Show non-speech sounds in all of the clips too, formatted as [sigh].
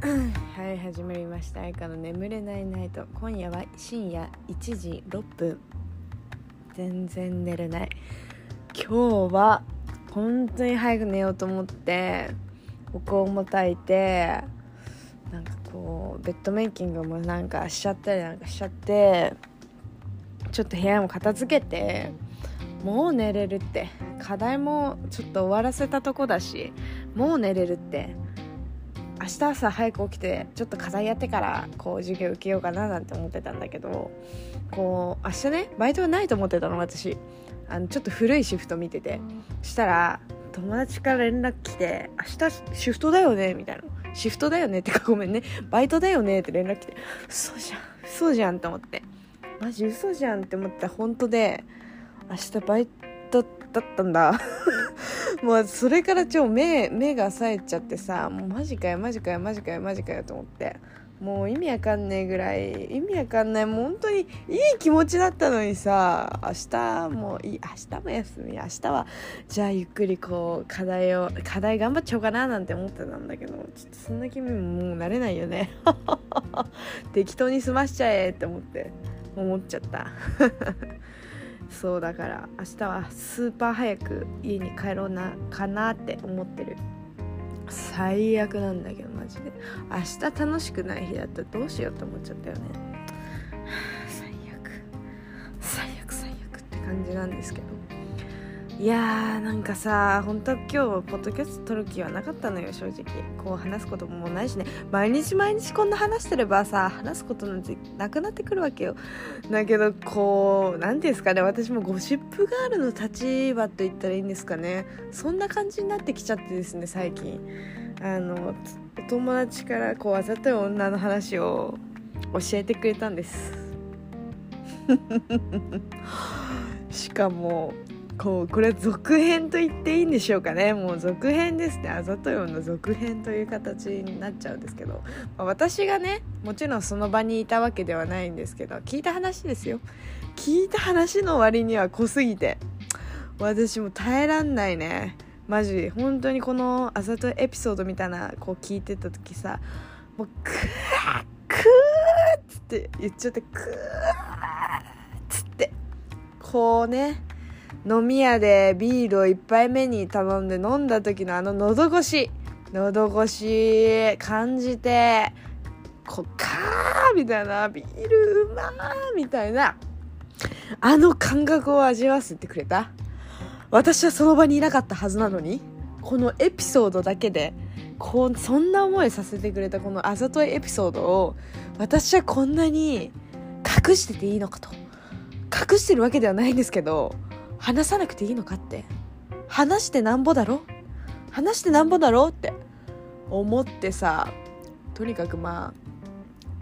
はい始まりました。愛花の眠れないナイト今夜は深夜1時6分。全然寝れない。今日は本当に早く寝ようと思ってお香も焚いてなんかこうベッドメイキングもなんかしちゃったりなんかしちゃってちょっと部屋も片付けてもう寝れるって。課題もちょっと終わらせたとこだしもう寝れるって。明日朝早く起きてちょっと課題やってからこう授業受けようかななんて思ってたんだけどこう明日ねバイトはないと思ってたの私。あのちょっと古いシフト見てて。したら友達から連絡来て「明日シフトだよね」みたいな「シフトだよね」ってかごめんね。バイトだよねって連絡来て。嘘じゃん。嘘じゃんと思って。マジ嘘じゃんって思った本当で明日バイトだったんだ。[laughs] もうそれから超目目が冴えちゃってさもうマジかよマジかよマジかよマジかよと思って。もう意味わかんねえぐらい意味わかんない。もう本当にいい気持ちだったのにさ明日もいい明日も休み明日はじゃあゆっくりこう課題を課題頑張っちゃおうかななんて思ってたんだけどちょっとそんな気分もうなれないよね。[laughs] 適当に済ましちゃえって思って思っちゃった。そうだから明日はスーパー早く家に帰ろうなかなって思ってる。最悪なんだけどマジで。明日楽しくない日だったらどうしようって思っちゃったよね。[sighs] 最悪。最悪最悪って感じなんですけど。いやーなんかさ本当は今日ポッドキャスト撮る気はなかったのよ正直。こう話すことももうないしね。毎日毎日こんな話してればさ話すことなんてなくなってくるわけよ。だけどこう何ていうんですかね。私もゴシップガールの立場と言ったらいいんですかね。そんな感じになってきちゃってですね最近。あのお友達からこうあざとい女の話を教えてくれたんです。[laughs] しかもこうこれ続編と言っていいんでしょうかね。もう続編ですね。あざといの続編という形になっちゃうんですけど、まあ、私がねもちろんその場にいたわけではないんですけど聞いた話ですよ。聞いた話の割には濃すぎて。私も耐えらんないね。マジ本当にこのあざとエピソードみたいなこう聞いてた時さもうクークーっつって言っちゃってクーっつって。こうね飲み屋でビールを1杯目に頼んで飲んだ時のあの喉越し。喉越し感じてこっかーみたいなビールうまーみたいな。あの感覚を味わわせてくれた？私はその場にいなかったはずなのにこのエピソードだけでこうそんな思いさせてくれたこのあざといエピソードを私はこんなに隠してていいのかと。隠してるわけではないんですけど話さなくていいのかって。話してなんぼだろ？話してなんぼだろって思ってさとにかくま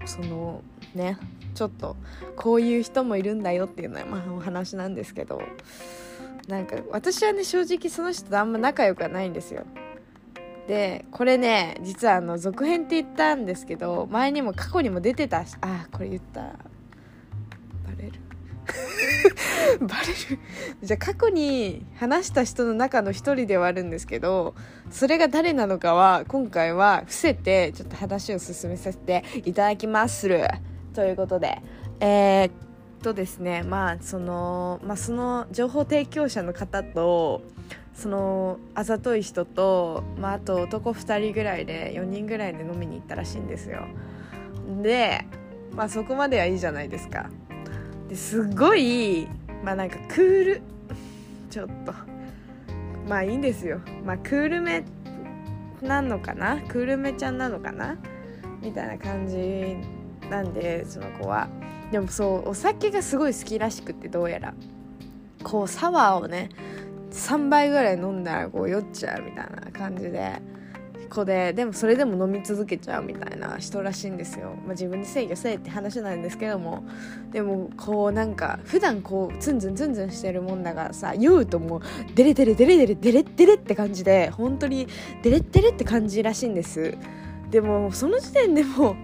あそのねちょっとこういう人もいるんだよっていうのはまあお話なんですけどなんか私はね正直その人とあんま仲良くはないんですよ。でこれね実はあの続編って言ったんですけど前にも過去にも出てたしあこれ言った。バレる？[laughs] バレる。じゃあ過去に話した人の中の一人ではあるんですけどそれが誰なのかは今回は伏せてちょっと話を進めさせていただきまする。ということで。えー、っとですね。まあそのまあその情報提供者の方とそのあざとい人と、まあ、あと男2人ぐらいで4人ぐらいで飲みに行ったらしいんですよ。でまあそこまではいいじゃないですか。ですごいまあなんかクール。ちょっと。まあいいんですよ。まあクールめなのかな？クールめちゃんなのかな？みたいな感じなんでその子は。でもそうお酒がすごい好きらしくてどうやら。こうサワーをね3杯ぐらい飲んだらこう酔っちゃうみたいな感じで。子ででもそれでも飲み続けちゃうみたいな人らしいんですよ、まあ、自分で制御せえって話なんですけども。でもこうなんか普段こうツンツンツンツンしてるもんだからさ酔うともうデレデレデレデレデレデレって感じで本当にデレデレって感じらしいんです。でもその時点でも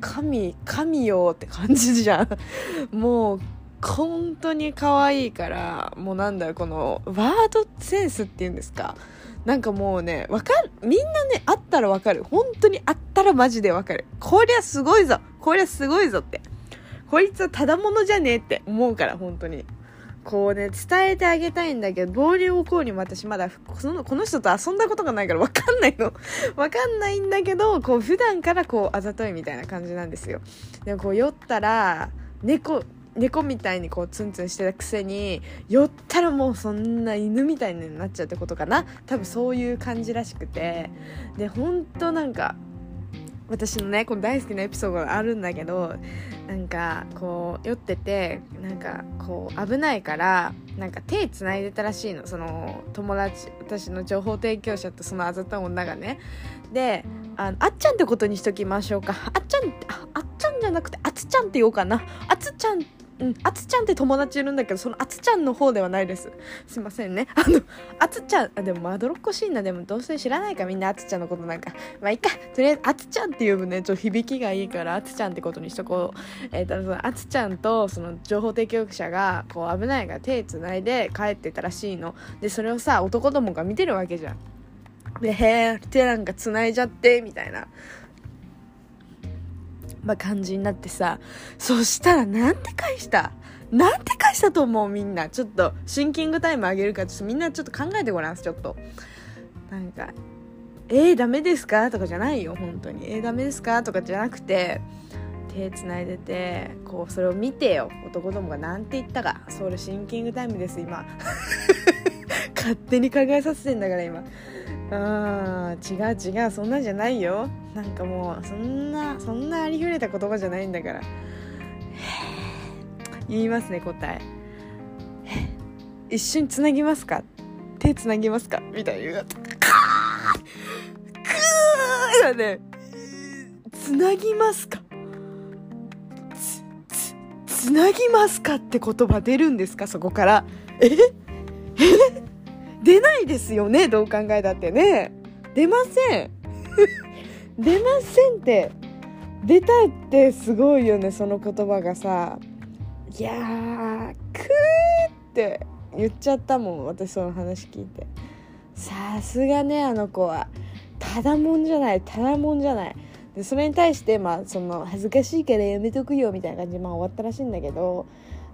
神神よって感じじゃん。もう本当に可愛いからもうなんだろうこのワードセンスっていうんですか。なんかもうねわかる。みんなね会ったらわかる。本当に会ったらマジでわかる。こりゃすごいぞ。こりゃすごいぞって。こいつはただものじゃねえって。思うから本当に。こうね伝えてあげたいんだけど暴流をこうにも私まだそのこの人と遊んだことがないからわかんないの。わかんないんだけどこう普段からこうあざといみたいな感じなんですよ。でもこう酔ったら猫猫みたいにこうツンツンしてたくせに酔ったらもうそんな犬みたいになっちゃうってことかな。多分そういう感じらしくて。でほんとなんか私のねこの大好きなエピソードがあるんだけどなんかこう酔っててなんかこう危ないからなんか手つないでたらしいの。その友達私の情報提供者とそのあざと女がね。でああっちゃんってことにしときましょうか。あっちゃんああっちゃんじゃなくてあつちゃんって言おうかな。あつちゃんうん、あつちゃんって友達いるんだけど、そのあつちゃんの方ではないです。すいませんね。[laughs] あの、あつちゃん、あ、でもまどろっこしいな。でもどうせ知らないか、みんなあつちゃんのことなんか。まあいいか。とりあえず、あつちゃんって呼ぶね、ちょっと響きがいいから、あつちゃんってことにしとこう。えっ、ー、と、そのあつちゃんと、その情報提供者が、こう危ないから手つないで帰ってたらしいの。で、それをさ、男どもが見てるわけじゃん。で、へー、手なんか繋いじゃって、みたいな。まあ、感じになってさそしたらなんて返した？なんて返したと思うみんな？ちょっとシンキングタイムあげるからちょっとみんなちょっと考えてごらんちょっと。なんか「えー、ダメですか?」とかじゃないよ本当に「えー、ダメですか?」とかじゃなくて手つないでてこうそれを見てよ。男どもが何て言ったか。それシンキングタイムです今。[laughs] 勝手に考えさせてんだから今。あ違う違うそんなじゃないよ。なんかもうそんなそんなありふれた言葉じゃないんだから。言いますね答え。一緒につなぎますか？手つなぎますか？みたいな。言うクークーね。つなぎますか？つつなぎますかって言葉出るんですか？そこから。え？え？出ないですよねどう考えたってね。出ません。[laughs] 出ませんって。出たってすごいよねその言葉がさ。いやークーって言っちゃったもん私その話聞いて。さすがねあの子は。ただもんじゃないただもんじゃない。でそれに対してまあその恥ずかしいからやめとくよみたいな感じでまあ終わったらしいんだけど。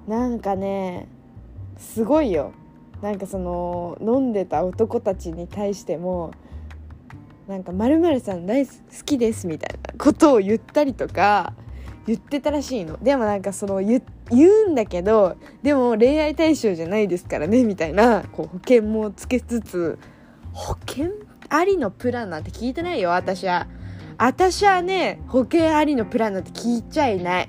なんかねすごいよ。なんかその飲んでた男たちに対してもなんか「まるさん大好きです」みたいなことを言ったりとか言ってたらしいの。でもなんかその言うんだけどでも恋愛対象じゃないですからねみたいなこう保険もつけつつ保険ありのプランなんて聞いてないよ私は。私はね保険ありのプランなんて聞いちゃいない。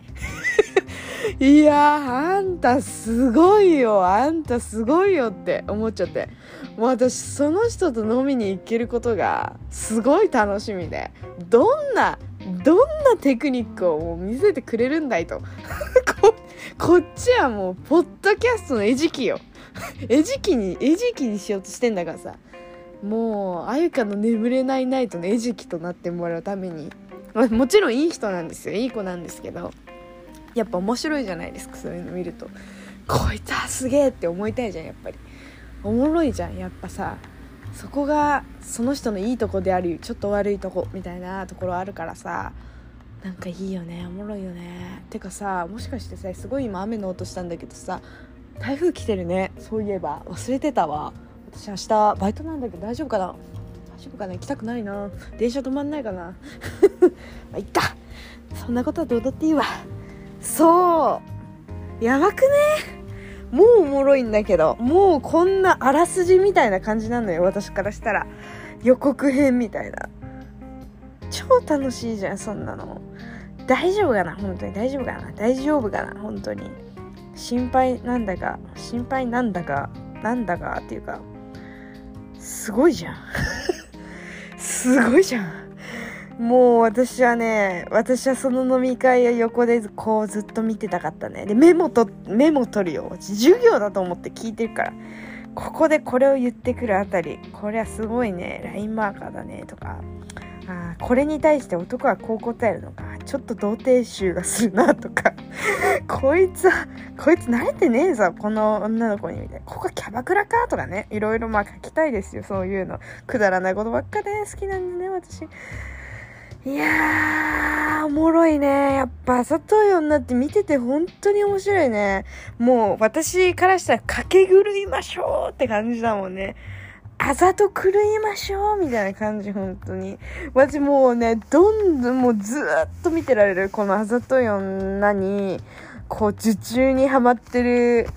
[laughs] いやあんたすごいよ。あんたすごいよって思っちゃって。もう私その人と飲みに行けることがすごい楽しみで。どんなどんなテクニックを見せてくれるんだいと。[laughs] ここっちはもうポッドキャストの餌食よ。[laughs] 餌食に餌食にしようとしてんだからさ。もうあゆかの眠れないナイトの餌食となってもらうために、もちろんいい人なんですよ。いい子なんですけど。やっぱ面白いじゃないですかそういうの見ると。こいつはすげえって思いたいじゃんやっぱり。おもろいじゃんやっぱさ。そこがその人のいいとこでありちょっと悪いとこみたいなところあるからさ。なんかいいよねおもろいよね。てかさもしかしてさすごい今雨の音したんだけどさ台風来てるねそういえば。忘れてたわ。私明日バイトなんだけど大丈夫かな？大丈夫かな？行きたくないな。電車止まんないかな？[laughs] まあいっか。そんなことはどうだっていいわ。そう。やばくね？もうおもろいんだけどもうこんなあらすじみたいな感じなのよ私からしたら。予告編みたいな。超楽しいじゃんそんなの。大丈夫かな？本当に。大丈夫かな？大丈夫かな？本当に。心配なんだか心配なんだかなんだかっていうかすごいじゃん。すごいじゃん。[laughs] もう私はね、私はその飲み会を横でこうずっと見てたかったね。で、メモと、メモ取るよ。授業だと思って聞いてるから。ここでこれを言ってくるあたり、これはすごいね、ラインマーカーだね、とか。あこれに対して男はこう答えるのか。ちょっと童貞臭がするなとか。[laughs] こいつはこいつ慣れてねえぞ。この女の子にみたいな。ここキャバクラかとかね。いろいろまあ書きたいですよ。そういうの。くだらないことばっかで、好きなんでね私。いやーおもろいね。やっぱ佐藤女って見てて本当に面白いね。もう私からしたら駆け狂いましょうって感じだもんね。あざと狂いましょうみたいな感じ、本当に。私もうね、どんどんもうずっと見てられる、このあざとい女に、こう、受注にハマってる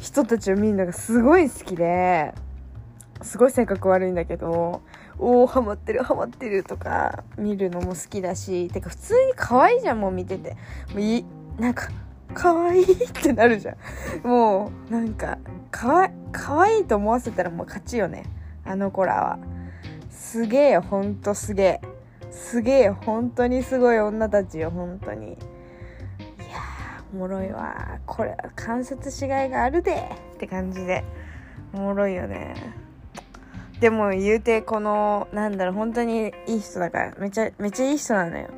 人たちを見るのがすごい好きで、すごい性格悪いんだけど、おおハマってるハマってるとか見るのも好きだしてか普通に可愛いじゃんもう見てて。もういなんか可愛いってなるじゃん。もうなんかかわ可愛いと思わせたらもう勝ちよね。あの子らは。すげえよほんとすげえ。すげえよ本当にすごい。女たちよ本当に。いやおもろいわ。これ観察しがいがあるで。って感じで。おもろいよね。でも言うてこのなんだろう本当にいい人だからめちゃめちゃいい人なのよ。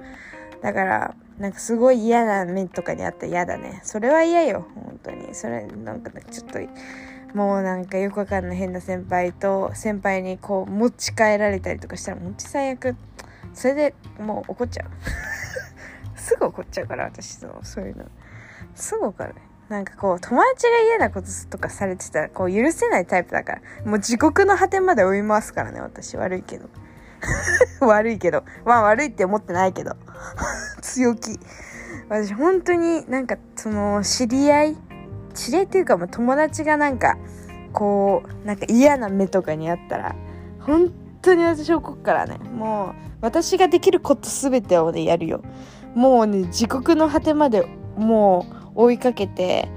だからなんかすごい嫌な目とかにあったら嫌だね。それは嫌よ本当に。それなんかちょっともうなんかよくわかんない変な先輩と先輩にこう持ち帰られたりとかしたらもち最悪。それでもう怒っちゃう。[laughs] すぐ怒っちゃうから私そうそういうの。すぐ怒るなんかこう友達が嫌なこととかされてたらこう許せないタイプだから。もう地獄の果てまで追いますからね私。悪いけど。[laughs] 悪いけど。まあ悪いって思ってないけど。[laughs] 強気。私本当になんかその知り合い知り合いっていうかもう友達がなんかこうなんか嫌な目とかにあったら本当に私怒っからねもう私ができること全てをねやるよ。もうね地獄の果てまでもう追いかけて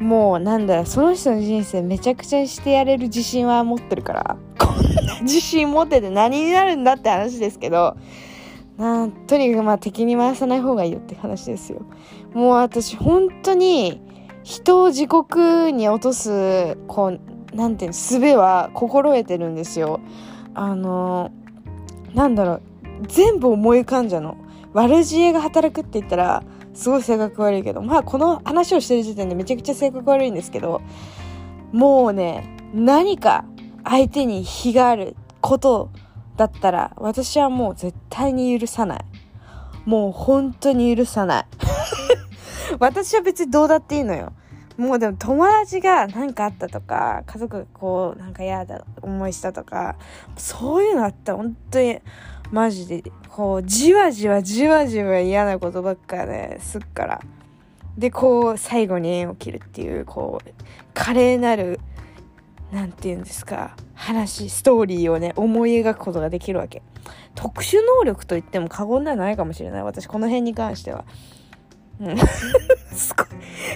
もうなんだその人の人生めちゃくちゃにしてやれる自信は持ってるからこんな自信持ってて何になるんだって話ですけどなとにかくまあ敵に回さない方がいいよって話ですよ。もう私本当に人を地獄に落とすこうなんていうの術は心得てるんですよ。あのなんだろう全部思い浮かんじゃうの。悪知恵が働くって言ったらすごい性格悪いけどまあこの話をしてる時点でめちゃくちゃ性格悪いんですけどもうね何か相手に非があることだったら私はもう絶対に許さない。もう本当に許さない。[laughs] 私は別にどうだっていいのよ。もうでも友達が何かあったとか家族がこうなんか嫌だ思いしたとかそういうのあったら本当にマジでこうじわじわじわじわ嫌なことばっかねすっから。でこう最後に縁を切るっていうこう華麗なる何て言うんですか話ストーリーをね思い描くことができるわけ。特殊能力と言っても過言ではないかもしれない私この辺に関しては。[laughs] すごい、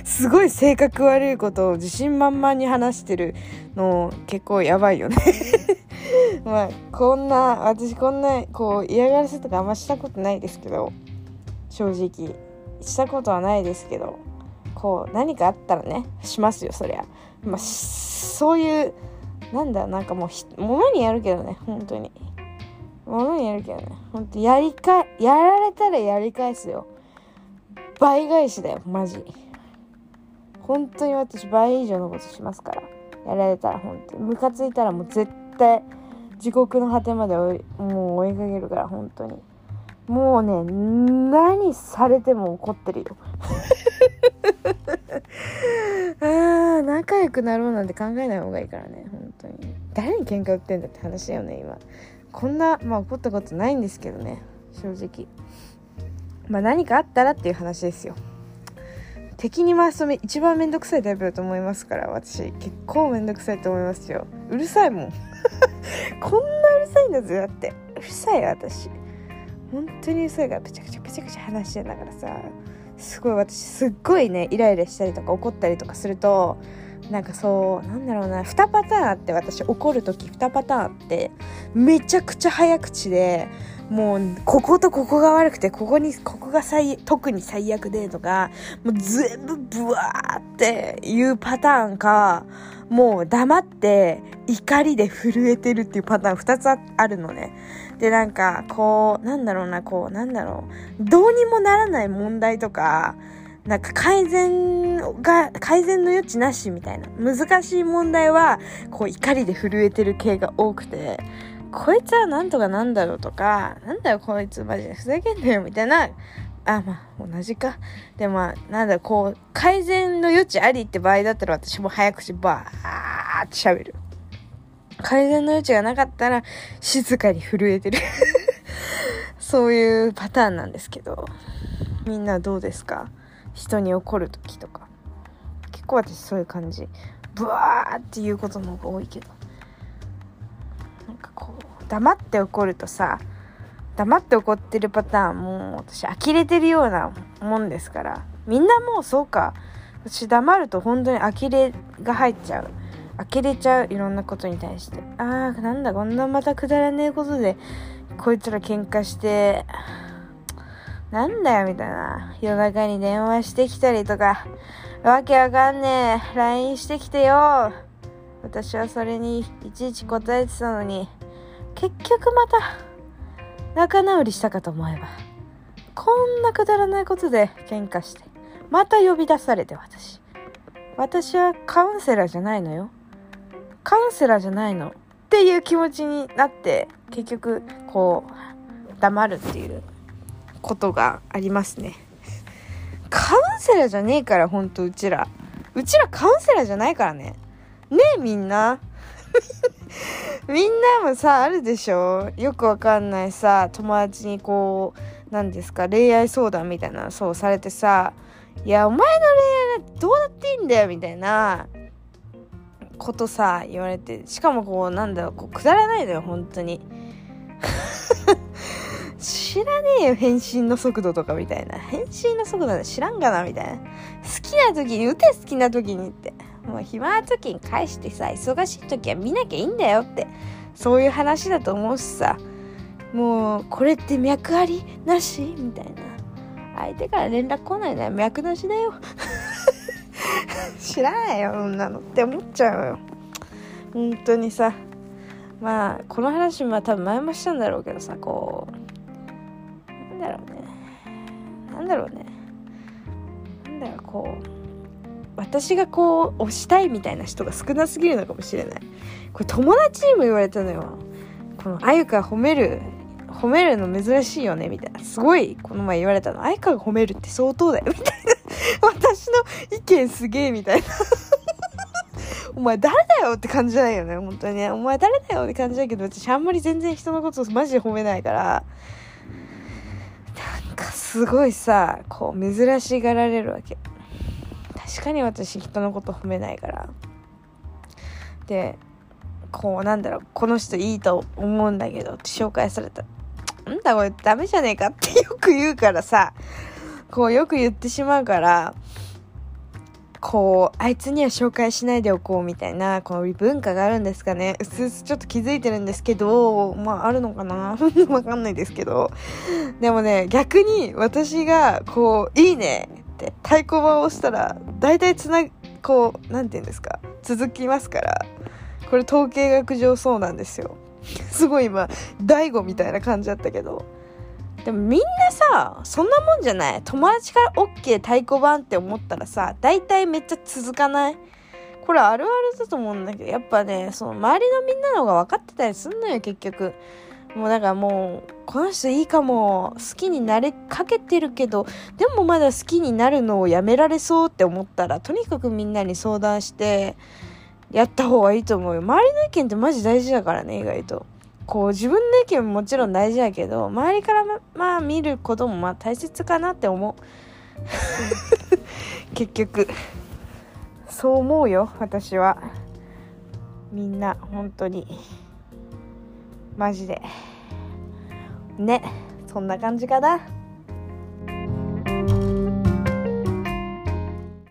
すごい性格悪いことを自信満々に話してるの結構やばいよね [laughs] まあ、こんな、私こんな、こう嫌がらせとかあんましたことないですけど、正直。したことはないですけど、こう、何かあったらね、しますよ、そりゃ。まあ、そういう、なんだ、なんかもう、ものにやるけどね、本当に。ものにやるけどね、本当やりか、やられたらやり返すよ。倍返しだよマジ。本当に私倍以上のことしますから。やられたら本当に。ムカついたらもう絶対地獄の果てまでもう追いかけるから本当に。もうね何されても怒ってるよ。[laughs] あー仲良くなろうなんて考えない方がいいからね本当に。誰に喧嘩売ってんだって話だよね今。こんなまあ怒ったことないんですけどね正直。まあ何かあったらっていう話ですよ。敵に回すと一番めんどくさいタイプだと思いますから私。結構めんどくさいと思いますよ。うるさいもん。[laughs] こんなうるさいんだぜだって。うるさい私。本当にうるさいからぺちゃくちゃぺちゃくちゃ話してんだからさすごい私すっごいねイライラしたりとか怒ったりとかするとなんかそうなんだろうな2パターンあって私怒る時2パターンあってめちゃくちゃ早口でもうこことここが悪くてここにここが最特に最悪でとかもう全部ブワーっていうパターンかもう黙って怒りで震えてるっていうパターン2つあるのね。で、なんか、こう、なんだろうな、こう、なんだろう。どうにもならない問題とか、なんか改善が、改善の余地なしみたいな。難しい問題は、こう怒りで震えてる系が多くて、こいつはなんとかなんだろうとか、なんだよこいつマジでふざけんなよみたいな、あ、まあ同じか。でま、なんだこう、改善の余地ありって場合だったら私も早口バーって喋る。改善の余地がなかったら静かに震えてる。[laughs] そういうパターンなんですけど、みんなどうですか？人に怒る時とか。結構私そういう感じ。ブワーっていうことの方が多いけど。黙って怒るとさ黙って怒ってるパターンもう私呆れてるようなもんですからみんなもうそうか私黙ると本当に呆れが入っちゃう呆れちゃういろんなことに対してああなんだこんなまたくだらねえことでこいつら喧嘩してなんだよみたいな。夜中に電話してきたりとか、わけわかんねえ。LINE してきてよ。私はそれにいちいち答えてたのに、結局また仲直りしたかと思えば、こんなくだらないことで喧嘩して、また呼び出されて私。私はカウンセラーじゃないのよ。カウンセラーじゃないの。っていう気持ちになって、結局、こう、黙るっていうことがありますね。カウンセラーじゃねえから、ほんとうちら。うちらカウンセラーじゃないからね。ねえ、みんな。みんなもさ、あるでしょ？よくわかんないさ、友達にこう、何ですか、恋愛相談みたいな、そうされてさ、いや、お前の恋愛どうだっていいんだよ、みたいなことさ、言われて、しかもこう、なんだろう、こう、くだらないのよ、本当に。[laughs] 知らねえよ、返信の速度とかみたいな。返信の速度知らんがな、みたいな。好きな時に打て、好きな時にって。もう暇な時に返してさ、忙しい時は見なきゃいいんだよって。そういう話だと思うしさ。もう、これって脈ありなしみたいな。相手から連絡来ないなら脈なしだよ。[laughs] 知らないよ、そんなのって思っちゃうよ。本当にさ。まあ、この話は多分前もしたんだろうけどさ、こうなん、だろうねなんだろうねなんだろうこう私がこう推したいみたいな人が少なすぎるのかもしれない。これ友達にも言われたのよ。このあゆか褒める褒めるの珍しいよねみたいな。すごいこの前言われたの。あゆかが褒めるって相当だよみたいな。私の意見すげえみたいな。[laughs] お前誰だよって感じじゃないよね。本当にね。お前誰だよって感じだけど私あんまり全然人のことをマジで褒めないから。なんかすごいさこう珍しがられるわけ。確かに私人のこと褒めないから。でこうなんだろうこの人いいと思うんだけどって紹介された。なんだこれダメじゃねえかってよく言うからさ。こうよく言ってしまうからこう、あいつには紹介しないでおこうみたいな、この文化があるんですかね。うすうすちょっと気づいてるんですけど、まああるのかな。[laughs] わかんないですけど。でもね、逆に私が、こう、いいね。って太鼓判を押したら、大体つな、こう、なんて言うんですか、続きますから。これ統計学上そうなんですよ。すごい今、大悟みたいな感じだったけど。でもみんなさそんなもんじゃない友達から OK 太鼓判って思ったらさ大体めっちゃ続かないこれあるあるだと思うんだけどやっぱねその周りのみんなの方が分かってたりすんのよ結局もうだからもうこの人いいかも好きになれかけてるけどでもまだ好きになるのをやめられそうって思ったらとにかくみんなに相談してやった方がいいと思うよ。周りの意見ってマジ大事だからね意外と。こう自分の意見ももちろん大事だけど周りからままあ見ることもまあ大切かなって思う。[laughs] 結局。そう思うよ私は。みんな本当にマジで。ねそんな感じかな。